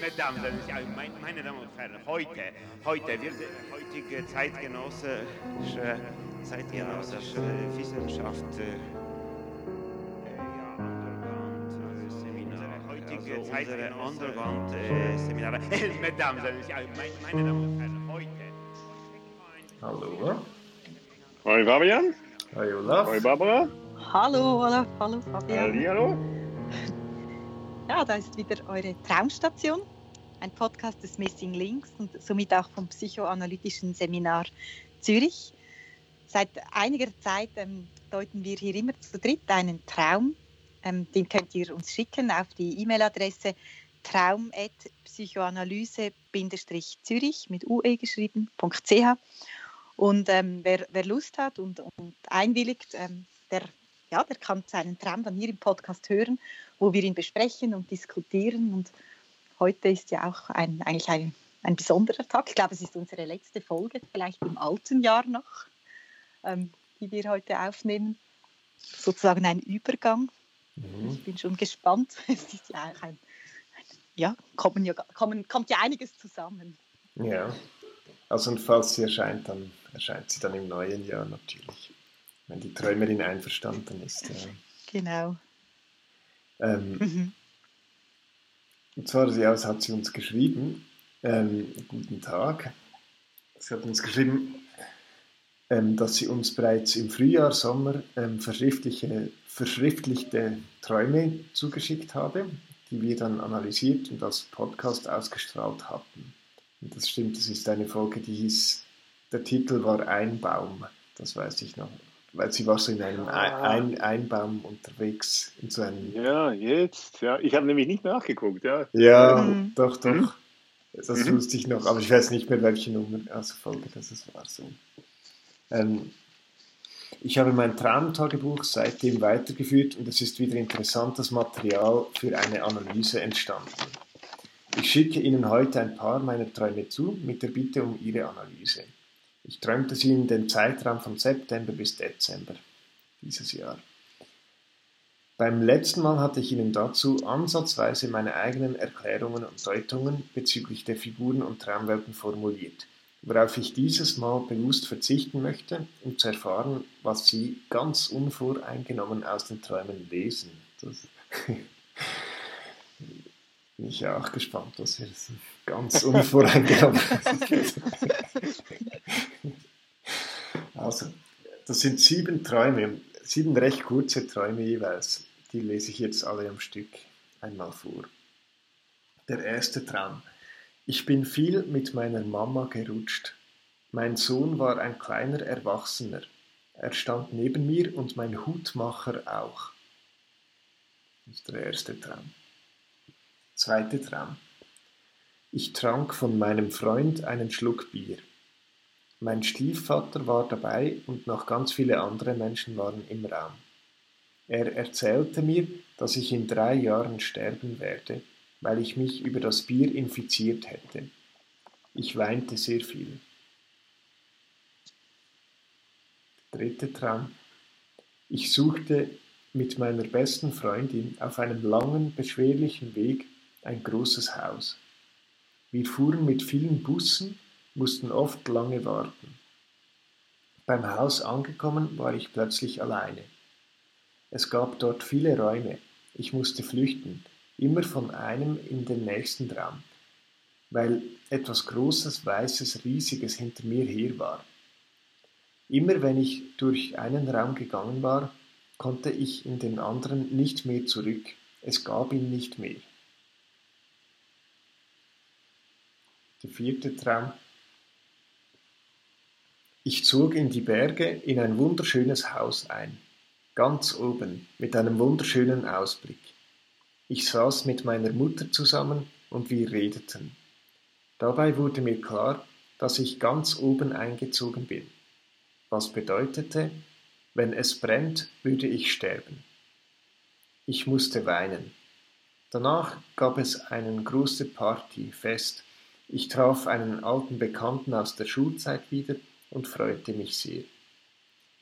Mesdames, meine Damen und Herren, heute, heute wird heutige zeitgenössische, zeitgenössische Wissenschaft äh, heutige Zeit Underground-Seminare. Mesdames, meine Damen und Herren, heute. Hallo. Hoi Fabian. Hoi Olaf. Hoi Barbara. Hallo Olaf, hallo Fabian. Hallo. Ja, da ist wieder eure Traumstation, ein Podcast des Missing Links und somit auch vom Psychoanalytischen Seminar Zürich. Seit einiger Zeit ähm, deuten wir hier immer zu dritt einen Traum. Ähm, den könnt ihr uns schicken auf die E-Mail-Adresse traum.psychoanalyse-zürich mit ue geschrieben.ch. Und ähm, wer, wer, Lust hat und, und einwilligt, ähm, der ja, der kann seinen Traum dann hier im Podcast hören, wo wir ihn besprechen und diskutieren. Und heute ist ja auch ein, eigentlich ein, ein besonderer Tag. Ich glaube, es ist unsere letzte Folge, vielleicht im alten Jahr noch, ähm, die wir heute aufnehmen. Sozusagen ein Übergang. Mhm. Ich bin schon gespannt. Es ist ja auch ein, ja, kommen ja, kommen, kommt ja einiges zusammen. Ja, also und falls sie erscheint, dann erscheint sie dann im neuen Jahr natürlich wenn die Träumerin einverstanden ist. Ja. Genau. Ähm, mhm. Und zwar ja, hat sie uns geschrieben, ähm, guten Tag, sie hat uns geschrieben, ähm, dass sie uns bereits im Frühjahr, Sommer ähm, verschriftliche, verschriftlichte Träume zugeschickt habe, die wir dann analysiert und als Podcast ausgestrahlt hatten. Und das stimmt, das ist eine Folge, die hieß, der Titel war Ein Baum, das weiß ich noch weil sie war so in einem ah. ein Einbaum unterwegs. In so einem ja, jetzt. Ja. Ich habe nämlich nicht nachgeguckt. Ja, ja mhm. doch, doch. Mhm. Das mhm. wusste ich noch, aber ich weiß nicht mehr, welche Nummer, also Folge das war. So. Ähm, ich habe mein Traumtagebuch seitdem weitergeführt und es ist wieder interessantes Material für eine Analyse entstanden. Ich schicke Ihnen heute ein paar meiner Träume zu, mit der Bitte um Ihre Analyse. Ich träumte sie in den Zeitraum von September bis Dezember dieses Jahr. Beim letzten Mal hatte ich Ihnen dazu ansatzweise meine eigenen Erklärungen und Deutungen bezüglich der Figuren und Traumwelten formuliert, worauf ich dieses Mal bewusst verzichten möchte, um zu erfahren, was Sie ganz unvoreingenommen aus den Träumen lesen. Das bin ich auch gespannt, was Sie ganz unvoreingenommen Also, das sind sieben Träume, sieben recht kurze Träume jeweils. Die lese ich jetzt alle am Stück einmal vor. Der erste Traum. Ich bin viel mit meiner Mama gerutscht. Mein Sohn war ein kleiner Erwachsener. Er stand neben mir und mein Hutmacher auch. Das ist der erste Traum. Zweiter Traum. Ich trank von meinem Freund einen Schluck Bier. Mein Stiefvater war dabei und noch ganz viele andere Menschen waren im Raum. Er erzählte mir, dass ich in drei Jahren sterben werde, weil ich mich über das Bier infiziert hätte. Ich weinte sehr viel. Dritter Traum. Ich suchte mit meiner besten Freundin auf einem langen, beschwerlichen Weg ein großes Haus. Wir fuhren mit vielen Bussen mussten oft lange warten. Beim Haus angekommen war ich plötzlich alleine. Es gab dort viele Räume. Ich musste flüchten, immer von einem in den nächsten Raum, weil etwas Großes, Weißes, Riesiges hinter mir her war. Immer wenn ich durch einen Raum gegangen war, konnte ich in den anderen nicht mehr zurück. Es gab ihn nicht mehr. Der vierte Traum ich zog in die Berge in ein wunderschönes Haus ein, ganz oben, mit einem wunderschönen Ausblick. Ich saß mit meiner Mutter zusammen und wir redeten. Dabei wurde mir klar, dass ich ganz oben eingezogen bin, was bedeutete, wenn es brennt, würde ich sterben. Ich musste weinen. Danach gab es eine große Party, Fest. Ich traf einen alten Bekannten aus der Schulzeit wieder und freute mich sehr.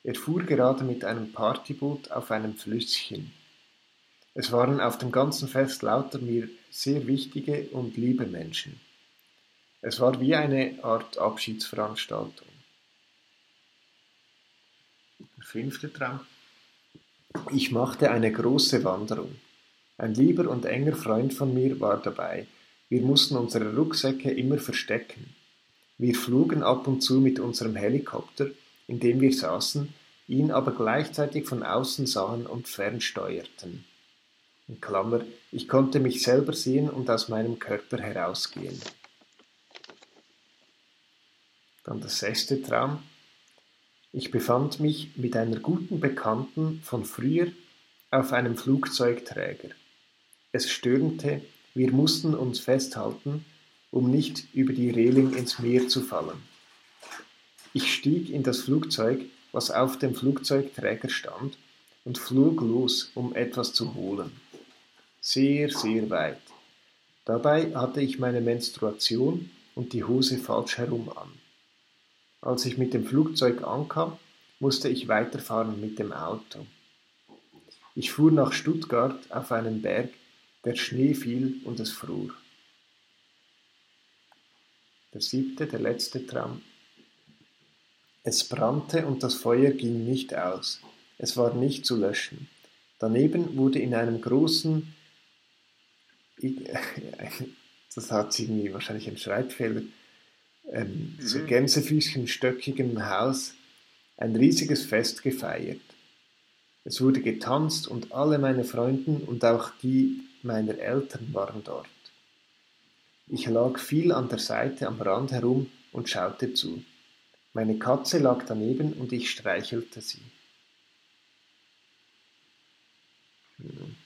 Er fuhr gerade mit einem Partyboot auf einem Flüsschen. Es waren auf dem ganzen Fest lauter mir sehr wichtige und liebe Menschen. Es war wie eine Art Abschiedsveranstaltung. Der fünfte Traum. Ich machte eine große Wanderung. Ein lieber und enger Freund von mir war dabei. Wir mussten unsere Rucksäcke immer verstecken. Wir flogen ab und zu mit unserem Helikopter, in dem wir saßen, ihn aber gleichzeitig von außen sahen und fernsteuerten. In Klammer, ich konnte mich selber sehen und aus meinem Körper herausgehen. Dann der sechste Traum. Ich befand mich mit einer guten Bekannten von früher auf einem Flugzeugträger. Es stürmte, wir mussten uns festhalten, um nicht über die Reling ins Meer zu fallen. Ich stieg in das Flugzeug, was auf dem Flugzeugträger stand, und flog los, um etwas zu holen. Sehr, sehr weit. Dabei hatte ich meine Menstruation und die Hose falsch herum an. Als ich mit dem Flugzeug ankam, musste ich weiterfahren mit dem Auto. Ich fuhr nach Stuttgart auf einen Berg, der Schnee fiel und es fror. Der siebte, der letzte Traum. Es brannte und das Feuer ging nicht aus. Es war nicht zu löschen. Daneben wurde in einem großen, das hat irgendwie wahrscheinlich ein Schreibfehler, ähm, so Mhm. Gänsefüßchen stöckigem Haus ein riesiges Fest gefeiert. Es wurde getanzt und alle meine Freunden und auch die meiner Eltern waren dort. Ich lag viel an der Seite am Rand herum und schaute zu. Meine Katze lag daneben und ich streichelte sie. Hm.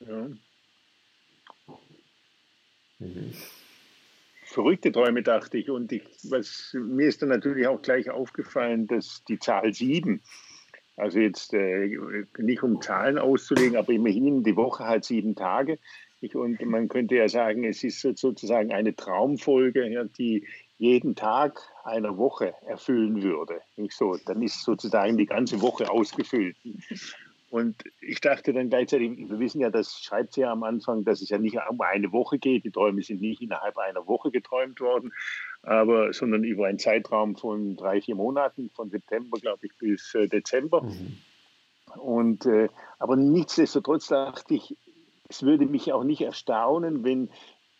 Ja. Mhm. Verrückte Träume, dachte ich. Und ich, was, mir ist dann natürlich auch gleich aufgefallen, dass die Zahl 7, also jetzt äh, nicht um Zahlen auszulegen, aber immerhin die Woche hat sieben Tage. Ich, und man könnte ja sagen, es ist sozusagen eine Traumfolge, ja, die jeden Tag einer Woche erfüllen würde. Nicht so, dann ist sozusagen die ganze Woche ausgefüllt. Und ich dachte dann gleichzeitig, wir wissen ja, das schreibt sie ja am Anfang, dass es ja nicht um eine Woche geht. Die Träume sind nicht innerhalb einer Woche geträumt worden, aber, sondern über einen Zeitraum von drei, vier Monaten, von September, glaube ich, bis äh, Dezember. Mhm. Und, äh, aber nichtsdestotrotz dachte ich, es würde mich auch nicht erstaunen, wenn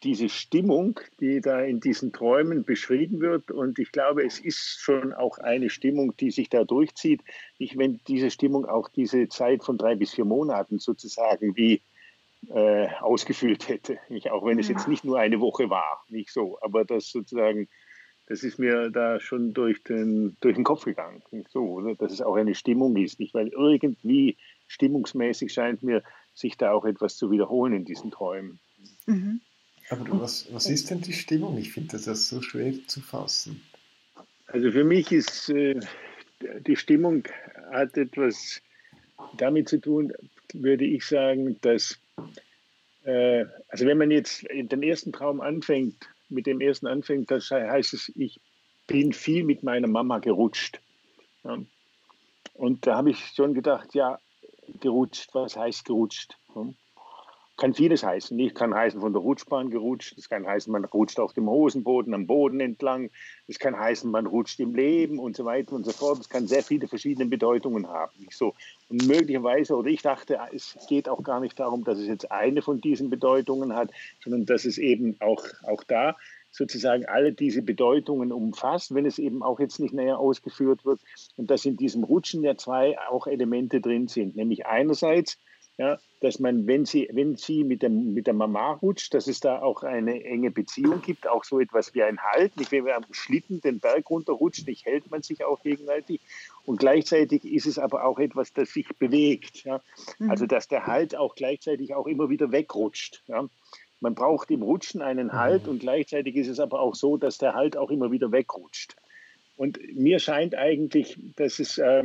diese Stimmung, die da in diesen Träumen beschrieben wird, und ich glaube, es ist schon auch eine Stimmung, die sich da durchzieht, ich, wenn diese Stimmung auch diese Zeit von drei bis vier Monaten sozusagen wie äh, ausgefüllt hätte. Nicht? Auch wenn es jetzt nicht nur eine Woche war, nicht so, aber das sozusagen, das ist mir da schon durch den, durch den Kopf gegangen, nicht so, oder? dass es auch eine Stimmung ist, nicht? weil irgendwie stimmungsmäßig scheint mir, sich da auch etwas zu wiederholen in diesen Träumen. Mhm. Aber was, was ist denn die Stimmung? Ich finde das so schwer zu fassen. Also für mich ist äh, die Stimmung hat etwas damit zu tun, würde ich sagen, dass, äh, also wenn man jetzt den ersten Traum anfängt, mit dem ersten anfängt, das heißt es, ich bin viel mit meiner Mama gerutscht. Ja. Und da habe ich schon gedacht, ja, gerutscht, was heißt gerutscht? Ja. Kann vieles heißen. Ich kann heißen von der Rutschbahn gerutscht. Das kann heißen, man rutscht auf dem Hosenboden, am Boden entlang. Das kann heißen, man rutscht im Leben und so weiter und so fort. Das kann sehr viele verschiedene Bedeutungen haben. Nicht so. Und möglicherweise, oder ich dachte, es geht auch gar nicht darum, dass es jetzt eine von diesen Bedeutungen hat, sondern dass es eben auch, auch da sozusagen alle diese Bedeutungen umfasst, wenn es eben auch jetzt nicht näher ausgeführt wird. Und dass in diesem Rutschen ja zwei auch Elemente drin sind. Nämlich einerseits, ja, dass man, wenn sie, wenn sie mit, dem, mit der Mama rutscht, dass es da auch eine enge Beziehung gibt, auch so etwas wie ein Halt. Nicht, wenn man am Schlitten den Berg runterrutscht, nicht hält man sich auch gegenseitig. Und gleichzeitig ist es aber auch etwas, das sich bewegt. Ja. Also dass der Halt auch gleichzeitig auch immer wieder wegrutscht. Ja. Man braucht im Rutschen einen Halt und gleichzeitig ist es aber auch so, dass der Halt auch immer wieder wegrutscht. Und mir scheint eigentlich, dass es äh,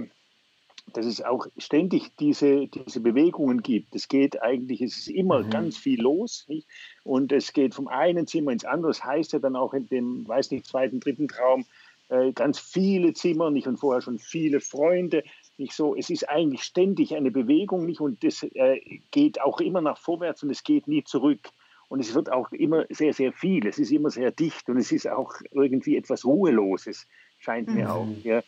dass es auch ständig diese, diese Bewegungen gibt. Es geht eigentlich, es ist immer mhm. ganz viel los. Nicht? Und es geht vom einen Zimmer ins andere. Das heißt ja dann auch in dem, weiß nicht, zweiten, dritten Traum, äh, ganz viele Zimmer, nicht? Und vorher schon viele Freunde. Nicht so, es ist eigentlich ständig eine Bewegung, nicht? Und das äh, geht auch immer nach vorwärts und es geht nie zurück. Und es wird auch immer sehr, sehr viel. Es ist immer sehr dicht und es ist auch irgendwie etwas Ruheloses, scheint mir mhm. auch. Ja.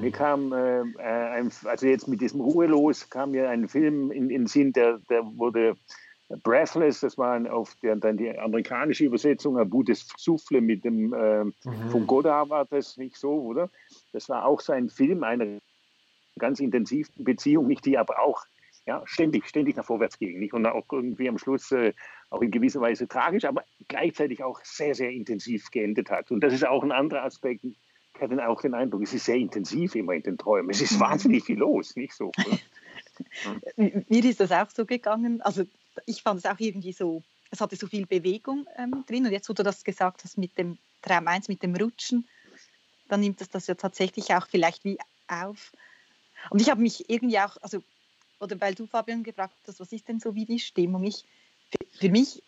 Mir kam, äh, ein, also jetzt mit diesem Ruhelos, kam mir ein Film in den Sinn, der, der wurde Breathless, das war auf der, dann die amerikanische Übersetzung, Abu des Souffle mit dem, äh, mhm. von Godard war das nicht so, oder? Das war auch sein Film einer ganz intensiven Beziehung, nicht die aber auch ja, ständig, ständig nach vorwärts ging. Nicht? Und auch irgendwie am Schluss äh, auch in gewisser Weise tragisch, aber gleichzeitig auch sehr, sehr intensiv geendet hat. Und das ist auch ein anderer Aspekt. Ich hatte auch den Eindruck, es ist sehr intensiv immer in den Träumen. Es ist wahnsinnig viel los, nicht so? Mir ist das auch so gegangen. Also ich fand es auch irgendwie so, es hatte so viel Bewegung ähm, drin. Und jetzt, wo du das gesagt hast mit dem Traum 1, mit dem Rutschen, dann nimmt es das ja tatsächlich auch vielleicht wie auf. Und ich habe mich irgendwie auch, also, oder weil du Fabian gefragt hast, was ist denn so wie die Stimmung? Ich, für, für mich,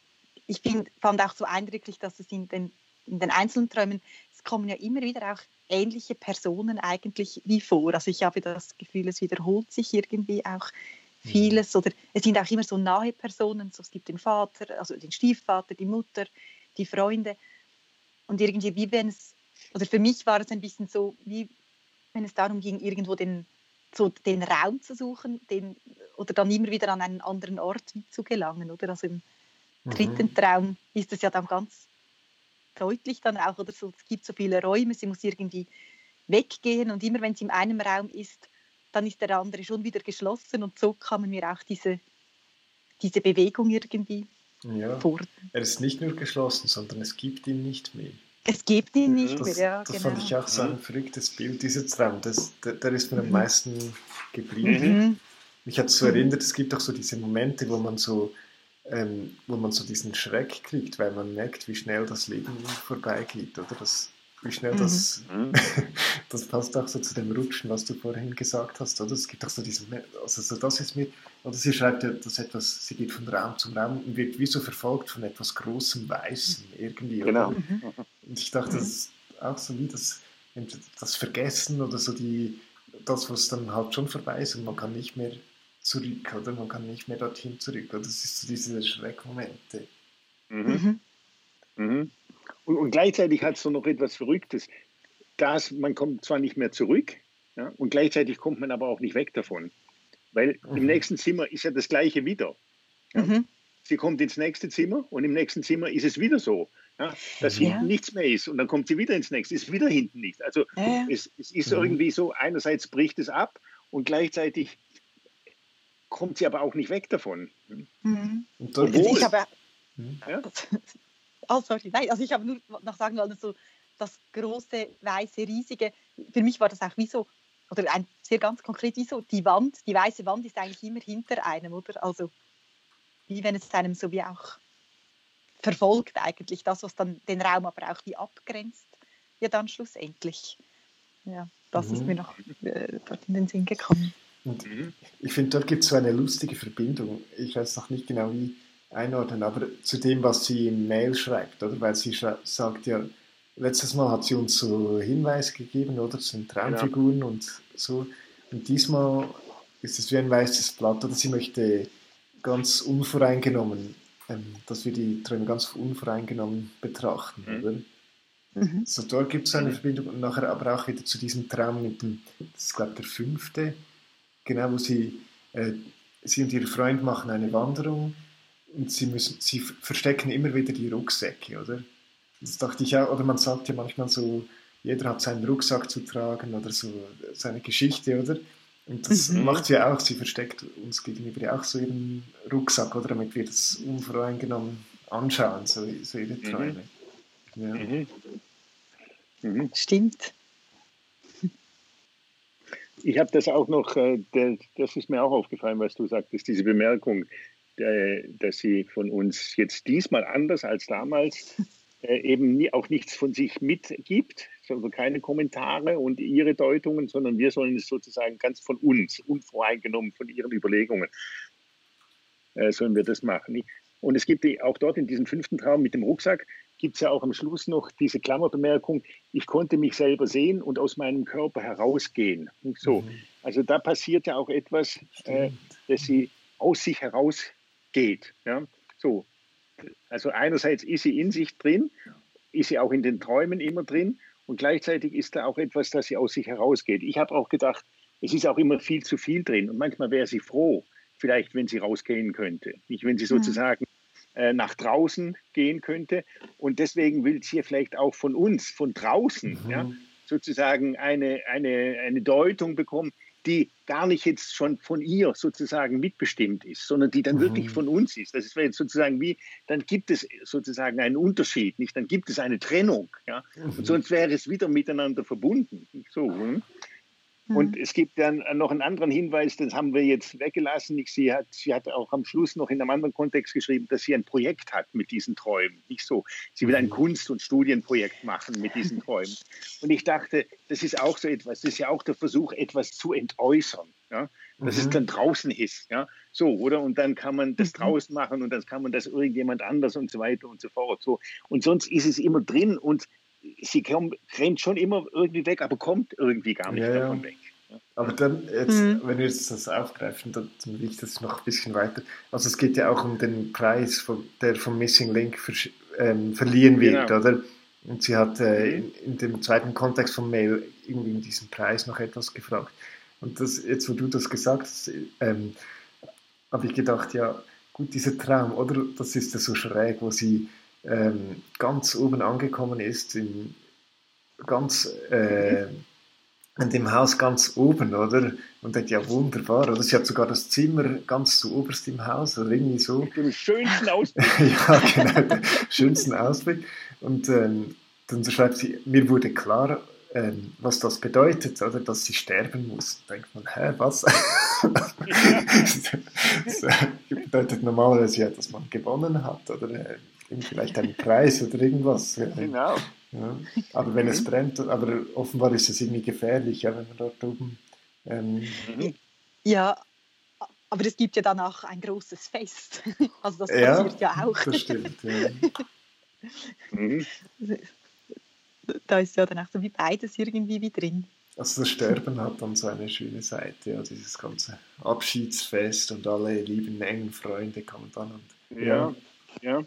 ich find, fand auch so eindrücklich, dass es in den, in den einzelnen Träumen, es kommen ja immer wieder auch ähnliche Personen eigentlich wie vor. Also ich habe das Gefühl, es wiederholt sich irgendwie auch mhm. vieles oder es sind auch immer so nahe Personen. So, es gibt den Vater, also den Stiefvater, die Mutter, die Freunde und irgendwie wie wenn es, oder für mich war es ein bisschen so, wie wenn es darum ging, irgendwo den, so den Raum zu suchen, den, oder dann immer wieder an einen anderen Ort zu gelangen, oder? Also im mhm. dritten Traum ist es ja dann ganz deutlich dann auch, oder so, es gibt so viele Räume, sie muss irgendwie weggehen und immer wenn sie in einem Raum ist, dann ist der andere schon wieder geschlossen und so kamen mir auch diese, diese Bewegung irgendwie ja, vor. Er ist nicht nur geschlossen, sondern es gibt ihn nicht mehr. Es gibt ihn nicht das, mehr, ja. Das genau. fand ich auch so ein verrücktes Bild, dieser Traum. Das, der, der ist mir am mhm. meisten geblieben. Mhm. Mich hat es so erinnert, es gibt auch so diese Momente, wo man so ähm, wo man so diesen Schreck kriegt, weil man merkt, wie schnell das Leben vorbeigeht, oder? Das, wie schnell mhm. das, das passt auch so zu dem Rutschen, was du vorhin gesagt hast, oder? Es gibt auch so diesen, also so das ist mir, oder sie schreibt ja, dass etwas, sie geht von Raum zu Raum und wird wie so verfolgt von etwas großem Weißen irgendwie, Genau. Mhm. Und ich dachte, das ist auch so wie das, das Vergessen oder so die, das, was dann halt schon vorbei ist und man kann nicht mehr zurück, oder? Man kann nicht mehr dorthin zurück. Oder? Das ist so diese Schreckmomente. Mhm. Mhm. mhm. Und, und, gleichzeitig hat es so noch etwas Verrücktes. Das, man kommt zwar nicht mehr zurück, ja, und gleichzeitig kommt man aber auch nicht weg davon. Weil mhm. im nächsten Zimmer ist ja das Gleiche wieder. Ja. Mhm. Sie kommt ins nächste Zimmer und im nächsten Zimmer ist es wieder so. Ja, dass ja. hinten nichts mehr ist und dann kommt sie wieder ins nächste, ist wieder hinten nichts. Also es, es, ist mhm. irgendwie so, einerseits bricht es ab und gleichzeitig kommt sie aber auch nicht weg davon. Mhm. Obwohl, ich habe, hm? ja? oh, sorry, nein, also ich habe nur noch sagen wollen, so das große, weiße, riesige, für mich war das auch wie so, oder ein sehr ganz konkret, wie so die Wand, die weiße Wand ist eigentlich immer hinter einem, oder? Also wie wenn es einem so wie auch verfolgt eigentlich, das, was dann den Raum aber auch wie abgrenzt, ja dann schlussendlich. Ja, das mhm. ist mir noch äh, in den Sinn gekommen. Und mhm. ich finde, dort gibt es so eine lustige Verbindung. Ich weiß noch nicht genau wie einordnen, aber zu dem, was sie im Mail schreibt, oder? Weil sie sagt ja, letztes Mal hat sie uns so Hinweise gegeben, oder? Das sind Traumfiguren ja. und so. Und diesmal ist es wie ein weißes Blatt, oder sie möchte ganz unvoreingenommen, ähm, dass wir die Träume ganz unvoreingenommen betrachten, mhm. oder? Mhm. So, dort gibt es eine mhm. Verbindung und nachher aber auch wieder zu diesem Traum mit dem, das ist glaube ich der fünfte, genau, wo sie, äh, sie und ihr Freund machen eine Wanderung und sie, müssen, sie verstecken immer wieder die Rucksäcke, oder? Das dachte ich auch, oder man sagt ja manchmal so, jeder hat seinen Rucksack zu tragen oder so seine Geschichte, oder? Und das mhm. macht sie auch, sie versteckt uns gegenüber auch so ihren Rucksack, oder? Damit wir das unvoreingenommen anschauen, so, so ihre mhm. Träume. Mhm. Ja. Mhm. Stimmt ich habe das auch noch, äh, das ist mir auch aufgefallen, was du sagtest, diese Bemerkung, dass sie von uns jetzt diesmal anders als damals äh, eben auch nichts von sich mitgibt, also keine Kommentare und ihre Deutungen, sondern wir sollen es sozusagen ganz von uns, unvoreingenommen von ihren Überlegungen, äh, sollen wir das machen. Und es gibt auch dort in diesem fünften Traum mit dem Rucksack, gibt es ja auch am Schluss noch diese Klammerbemerkung, ich konnte mich selber sehen und aus meinem Körper herausgehen. Und so. Mhm. Also da passiert ja auch etwas, äh, dass sie aus sich herausgeht. Ja? So. Also einerseits ist sie in sich drin, ist sie auch in den Träumen immer drin und gleichzeitig ist da auch etwas, das sie aus sich herausgeht. Ich habe auch gedacht, es ist auch immer viel zu viel drin und manchmal wäre sie froh, vielleicht, wenn sie rausgehen könnte. Nicht, wenn sie mhm. sozusagen nach draußen gehen könnte. Und deswegen will sie vielleicht auch von uns, von draußen, mhm. ja, sozusagen eine, eine, eine Deutung bekommen, die gar nicht jetzt schon von ihr sozusagen mitbestimmt ist, sondern die dann mhm. wirklich von uns ist. Das ist jetzt sozusagen wie, dann gibt es sozusagen einen Unterschied, nicht? Dann gibt es eine Trennung, ja. Mhm. Und sonst wäre es wieder miteinander verbunden. So. Hm? Und mhm. es gibt dann noch einen anderen Hinweis, das haben wir jetzt weggelassen. Ich, sie, hat, sie hat auch am Schluss noch in einem anderen Kontext geschrieben, dass sie ein Projekt hat mit diesen Träumen. Nicht so. Sie will ein mhm. Kunst- und Studienprojekt machen mit diesen Träumen. Und ich dachte, das ist auch so etwas, das ist ja auch der Versuch, etwas zu entäußern. Ja? Dass mhm. es dann draußen ist. Ja? So, oder? Und dann kann man das mhm. draußen machen und dann kann man das irgendjemand anders und so weiter und so fort. So. Und sonst ist es immer drin und sie kommt, rennt schon immer irgendwie weg, aber kommt irgendwie gar nicht ja, davon weg. Aber dann, jetzt, mhm. wenn wir jetzt das aufgreifen, dann, dann will ich das noch ein bisschen weiter. Also es geht ja auch um den Preis, von, der vom Missing Link ver, ähm, verliehen wird, genau. oder? Und sie hat äh, in, in, dem zweiten Kontext vom Mail irgendwie in diesem Preis noch etwas gefragt. Und das, jetzt, wo du das gesagt hast, ähm, habe ich gedacht, ja, gut, dieser Traum, oder? Das ist ja so schräg, wo sie ähm, ganz oben angekommen ist, in, ganz äh, in dem Haus ganz oben, oder? Und das ja wunderbar, oder? Sie hat sogar das Zimmer ganz zu oberst im Haus, oder irgendwie so. Mit dem schönsten Ausblick. ja, genau, den schönsten Ausblick. Und ähm, dann schreibt sie, mir wurde klar, ähm, was das bedeutet, oder? Dass sie sterben muss. Da denkt man, hä, was? das bedeutet normalerweise ja, dass man gewonnen hat, oder? Vielleicht einen Preis oder irgendwas. Genau. Ja. Aber wenn mhm. es brennt, aber offenbar ist es irgendwie gefährlich, ja, wenn man dort oben. Ähm mhm. ja, aber es gibt ja dann auch ein großes Fest. Also das ja, passiert ja auch. Das stimmt, ja. Mhm. Da ist ja dann auch so wie beides irgendwie wie drin. Also das Sterben hat dann so eine schöne Seite, ja, dieses ganze Abschiedsfest und alle lieben engen Freunde kommen dann und ja, ja. ja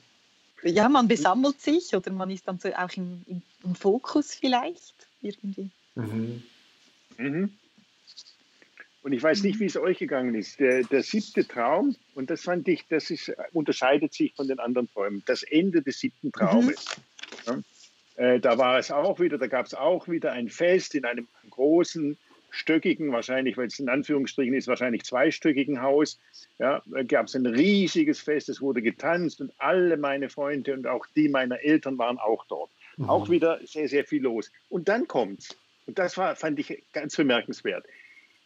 ja, man besammelt sich oder man ist dann so auch im, im, im Fokus vielleicht irgendwie. Mhm. Mhm. Und ich weiß nicht, wie es euch gegangen ist. Der, der siebte Traum, und das fand ich, das ist, unterscheidet sich von den anderen Träumen. Das Ende des siebten Traumes. Mhm. Ja, äh, da war es auch wieder, da gab es auch wieder ein Fest in einem großen stöckigen, wahrscheinlich, weil es in Anführungsstrichen ist, wahrscheinlich zweistöckigen Haus. Ja, gab es ein riesiges Fest, es wurde getanzt und alle meine Freunde und auch die meiner Eltern waren auch dort. Mhm. Auch wieder sehr, sehr viel los. Und dann kommt's. Und das war, fand ich ganz bemerkenswert.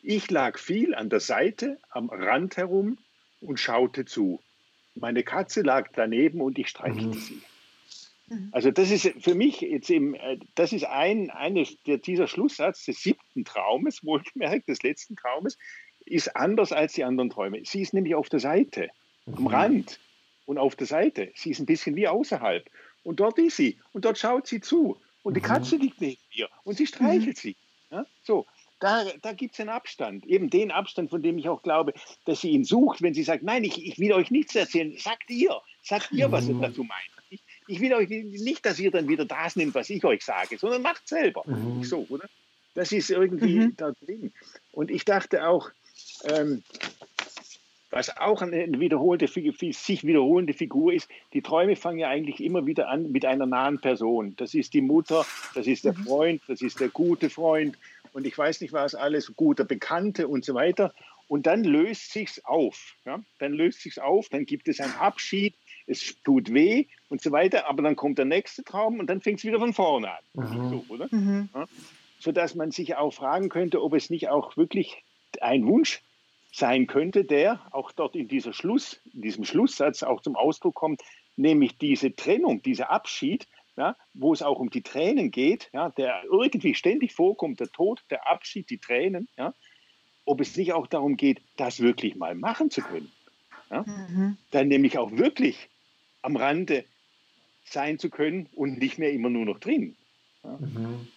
Ich lag viel an der Seite, am Rand herum und schaute zu. Meine Katze lag daneben und ich streichelte mhm. sie. Mhm. Also das ist für mich jetzt eben, äh, das ist ein, eine, dieser Schlusssatz des siebten Traumes, wohlgemerkt des letzten Traumes, ist anders als die anderen Träume. Sie ist nämlich auf der Seite, am mhm. Rand und auf der Seite. Sie ist ein bisschen wie außerhalb. Und dort ist sie und dort schaut sie zu. Und die mhm. Katze liegt neben ihr und sie streichelt sie. Ja, so, da, da gibt es einen Abstand. Eben den Abstand, von dem ich auch glaube, dass sie ihn sucht, wenn sie sagt, nein, ich, ich will euch nichts erzählen. Sagt ihr, sagt ihr, was ihr dazu meint ich will euch nicht, dass ihr dann wieder das nimmt, was ich euch sage, sondern macht selber. Mhm. So, oder? Das ist irgendwie mhm. da drin. Und ich dachte auch, ähm, was auch eine wiederholte, sich wiederholende Figur ist, die Träume fangen ja eigentlich immer wieder an mit einer nahen Person. Das ist die Mutter, das ist der mhm. Freund, das ist der gute Freund und ich weiß nicht was alles, guter Bekannte und so weiter. Und dann löst sich's auf. Ja? Dann löst sich's auf, dann gibt es einen Abschied, es tut weh und so weiter, aber dann kommt der nächste Traum und dann fängt es wieder von vorne an. Mhm. So, oder? Mhm. Ja? Sodass man sich auch fragen könnte, ob es nicht auch wirklich ein Wunsch sein könnte, der auch dort in, dieser Schluss, in diesem Schlusssatz auch zum Ausdruck kommt, nämlich diese Trennung, dieser Abschied, ja, wo es auch um die Tränen geht, ja, der irgendwie ständig vorkommt, der Tod, der Abschied, die Tränen, ja, ob es nicht auch darum geht, das wirklich mal machen zu können. Ja? Mhm. Dann nämlich auch wirklich am Rande sein zu können und nicht mehr immer nur noch drin. Ja? Mhm.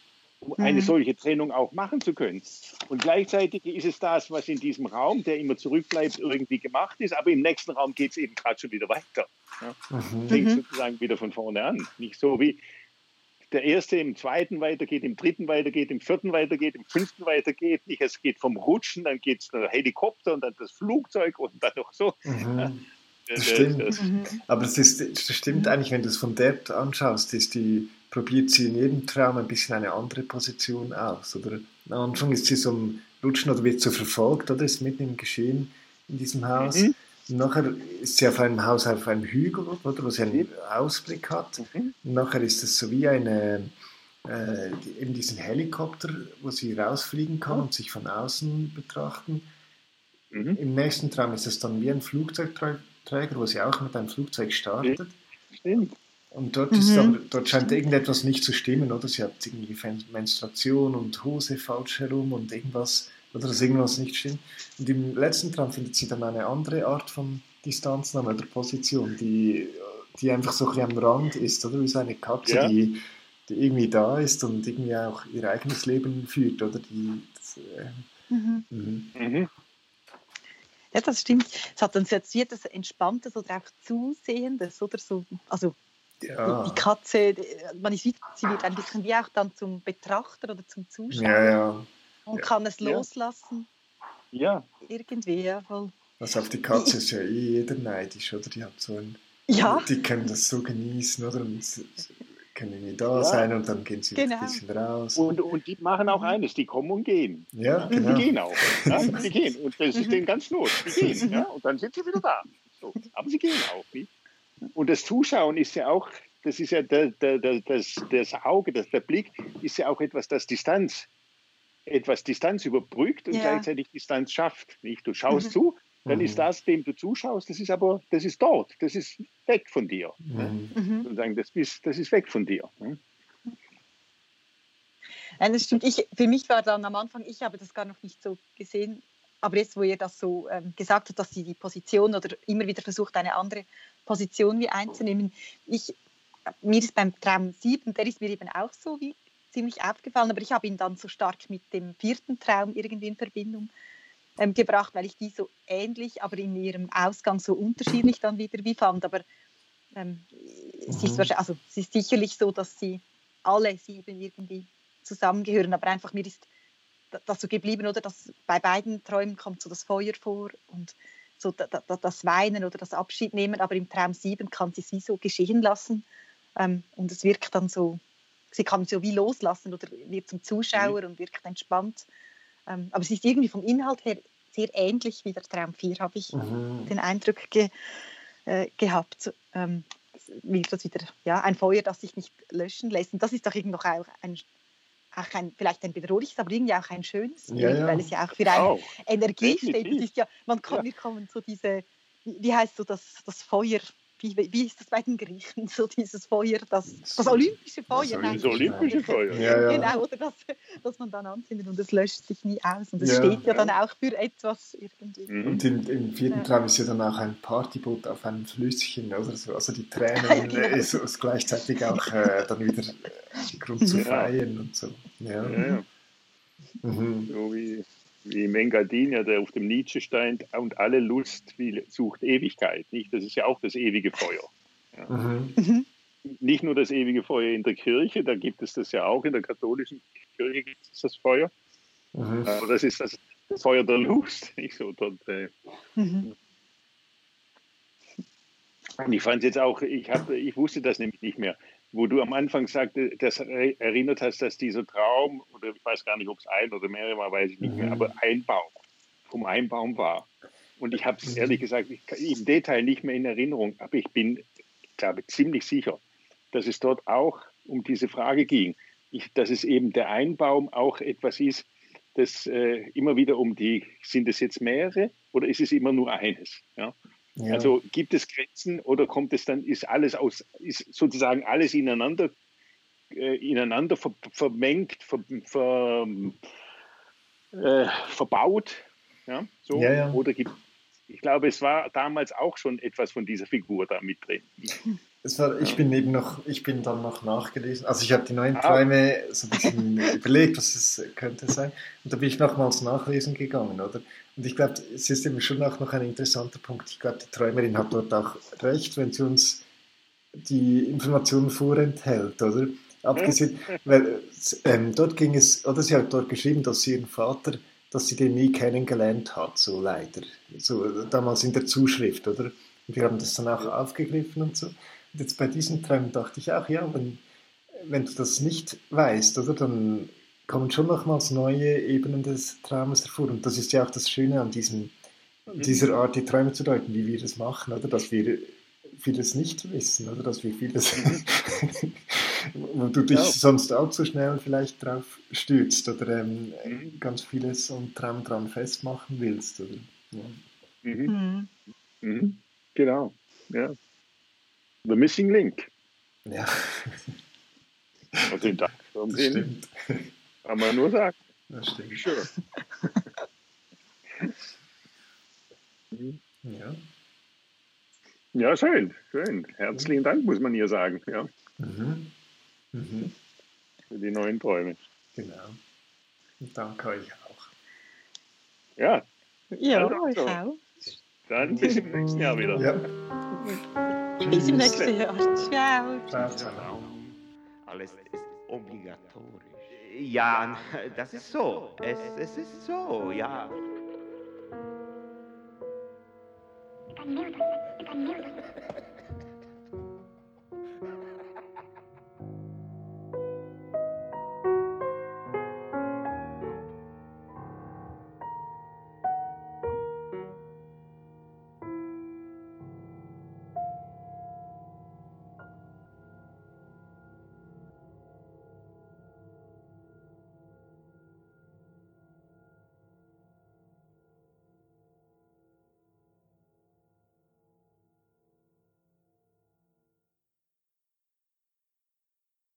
Um eine mhm. solche Trennung auch machen zu können. Und gleichzeitig ist es das, was in diesem Raum, der immer zurückbleibt, irgendwie gemacht ist, aber im nächsten Raum geht es eben gerade schon wieder weiter. Ja? Mhm. Fängt mhm. sozusagen wieder von vorne an. Nicht so wie der erste im zweiten weitergeht, im dritten weitergeht, im vierten weitergeht, im fünften weitergeht. Nicht, es geht vom Rutschen, dann geht es der Helikopter und dann das Flugzeug und dann noch so. Mhm. Das stimmt. Das, mhm. Aber es ist, das stimmt eigentlich, wenn du es von dort anschaust, ist die, probiert sie in jedem Traum ein bisschen eine andere Position aus. Oder am Anfang ist sie so am Rutschen oder wird so verfolgt oder ist mitten im Geschehen in diesem Haus. Mhm. Und nachher ist sie auf einem Haus auf einem Hügel, oder, wo sie einen Ausblick hat. Mhm. Und nachher ist es so wie eine, äh, eben diesen Helikopter, wo sie rausfliegen kann und sich von außen betrachten. Mhm. Im nächsten Traum ist es dann wie ein Flugzeugträger, wo sie auch mit einem Flugzeug startet. Stimmt. Und dort, ist mhm. aber, dort scheint irgendetwas nicht zu stimmen, oder? Sie hat irgendwie Menstruation und Hose falsch herum und irgendwas oder dass irgendwas nicht stimmt. Und im letzten Traum findet sie dann eine andere Art von Distanznahme oder Position, die, die einfach so ein bisschen am Rand ist, oder wie so eine Katze, ja. die, die irgendwie da ist und irgendwie auch ihr eigenes Leben führt, oder die. Das, äh, mhm. Mhm. Ja, das stimmt. Es hat dann wie das Entspanntes oder auch Zusehendes, oder so. Also ja. die Katze, man sieht, sie wird ein bisschen wie auch dann zum Betrachter oder zum Zuschauer. Ja, ja und kann es loslassen. Ja. Irgendwie, ja, voll. Also auf die Katze ist ja eh jeder neidisch, oder? Die hat so ein, ja. Die können das so genießen, oder? Und können irgendwie da ja. sein und dann gehen sie genau. ein bisschen raus. Und, und die machen auch eines, die kommen und gehen. Ja, genau. Die gehen auch. Ja, die gehen. Und das ist denen ganz los. Die gehen. Ja, und dann sind sie wieder da. So. Aber sie gehen auch. Nicht? Und das Zuschauen ist ja auch, das ist ja der, der, der, das, das Auge, das, der Blick ist ja auch etwas, das Distanz etwas Distanz überbrückt und ja. gleichzeitig Distanz schafft. Nicht? Du schaust mhm. zu, dann mhm. ist das, dem du zuschaust, das ist aber, das ist dort, das ist weg von dir. Mhm. Mhm. Das, ist, das ist weg von dir. Nein, das stimmt. Ich, für mich war dann am Anfang, ich habe das gar noch nicht so gesehen, aber jetzt, wo ihr das so ähm, gesagt habt, dass sie die Position oder immer wieder versucht, eine andere Position wie einzunehmen, ich, mir ist beim Traum 7, der ist mir eben auch so wie ziemlich aufgefallen, aber ich habe ihn dann so stark mit dem vierten Traum irgendwie in Verbindung ähm, gebracht, weil ich die so ähnlich, aber in ihrem Ausgang so unterschiedlich dann wieder wie fand. Aber ähm, mhm. es, ist mhm. also, es ist sicherlich so, dass sie alle sieben irgendwie zusammengehören, aber einfach mir ist das so geblieben, oder dass bei beiden Träumen kommt so das Feuer vor und so das Weinen oder das Abschiednehmen, aber im Traum 7 kann sie sie so geschehen lassen ähm, und es wirkt dann so sie kann so wie loslassen oder wird zum Zuschauer mhm. und wirkt entspannt. Ähm, aber sie ist irgendwie vom Inhalt her sehr ähnlich wie der Traum 4, habe ich mhm. den Eindruck ge, äh, gehabt. Ähm, wie das wieder, ja, ein Feuer, das sich nicht löschen lässt. Und das ist doch irgendwie auch ein, auch ein, vielleicht ein bedrohliches, aber irgendwie auch ein schönes Bild, ja, ja. weil es ja auch für eine auch. Energie Definitiv. steht. Es ist ja, man kann, ja. wir kommen so diese, wie heißt so das, das Feuer, wie, wie ist das bei den Griechen, so dieses Feuer, das, das olympische Feuer. Das, das olympische Feuer. Ja, ja. Genau, oder das, das man dann anzündet und es löscht sich nie aus. Und es ja, steht ja, dann auch für etwas irgendwie. Mhm. Und im, im vierten Traum ist ja dann auch ein Partyboot auf einem Flüsschen oder so. Also die Tränen genau. ist, ist, gleichzeitig auch äh, dann wieder Grund zu feiern und so. Ja. Mhm. So wie wie Mengadin, der auf dem Nietzsche steint, und alle Lust sucht Ewigkeit. Nicht? Das ist ja auch das ewige Feuer. Ja. Mhm. Nicht nur das ewige Feuer in der Kirche, da gibt es das ja auch, in der katholischen Kirche gibt es das Feuer. Mhm. Aber das ist das Feuer der Lust. Nicht so, dort, äh, mhm. Und ich fand jetzt auch, ich, hab, ich wusste das nämlich nicht mehr wo du am Anfang sagte, das erinnert hast, dass dieser Traum, oder ich weiß gar nicht, ob es ein oder mehrere war, weiß ich nicht mehr, mhm. aber ein Baum, vom ein Baum war. Und ich habe es mhm. ehrlich gesagt im Detail nicht mehr in Erinnerung, aber ich bin, ich glaube, ziemlich sicher, dass es dort auch um diese Frage ging, ich, dass es eben der Einbaum auch etwas ist, das äh, immer wieder um die, sind es jetzt mehrere oder ist es immer nur eines? Ja? Ja. Also gibt es Grenzen oder kommt es dann, ist alles aus, ist sozusagen alles ineinander äh, ineinander ver vermengt, ver ver äh, verbaut. Ja, so. Ja, ja. Oder gibt ich glaube, es war damals auch schon etwas von dieser Figur da mit drin. War, ich bin eben noch, ich bin dann noch nachgelesen. Also ich habe die neuen Ah. Träume so ein bisschen überlegt, was es könnte sein. Und da bin ich nochmals nachlesen gegangen, oder? Und ich glaube, es ist eben schon auch noch ein interessanter Punkt. Ich glaube, die Träumerin hat dort auch recht, wenn sie uns die Informationen vorenthält, oder? Abgesehen, weil ähm, dort ging es, oder sie hat dort geschrieben, dass sie ihren Vater, dass sie den nie kennengelernt hat, so leider. So damals in der Zuschrift, oder? Und wir haben das dann auch aufgegriffen und so. Und jetzt bei diesen Träumen dachte ich auch, ja, wenn, wenn du das nicht weißt, oder, dann kommen schon nochmals neue Ebenen des Traumes hervor. Und das ist ja auch das Schöne an diesem, dieser Art, die Träume zu deuten, wie wir das machen, oder? Dass wir vieles nicht wissen, oder? Dass wir vieles, wo du dich Ja. sonst allzu schnell vielleicht drauf stürzt oder ähm, Mhm. ganz vieles am Traum dran festmachen willst, oder? Ja. Mhm. Mhm. Mhm. Genau. Ja. The Missing Link. ja, Und den Tag das stimmt. kann man nur sagen. Das stimmt. Sure. Ja. Ja, schön, schön. Herzlichen Dank, muss man hier sagen, ja, Mhm. Mhm. für die neuen Träume. Genau. Und danke euch auch. Ja, Ja, Also, so. auch. dann bis im nächsten Jahr wieder. Ja. Nächsten Jahr. Ciao. Ciao, ciao. Alles ist obligatorisch. Ja, das ist so. Es, es ist so, ja.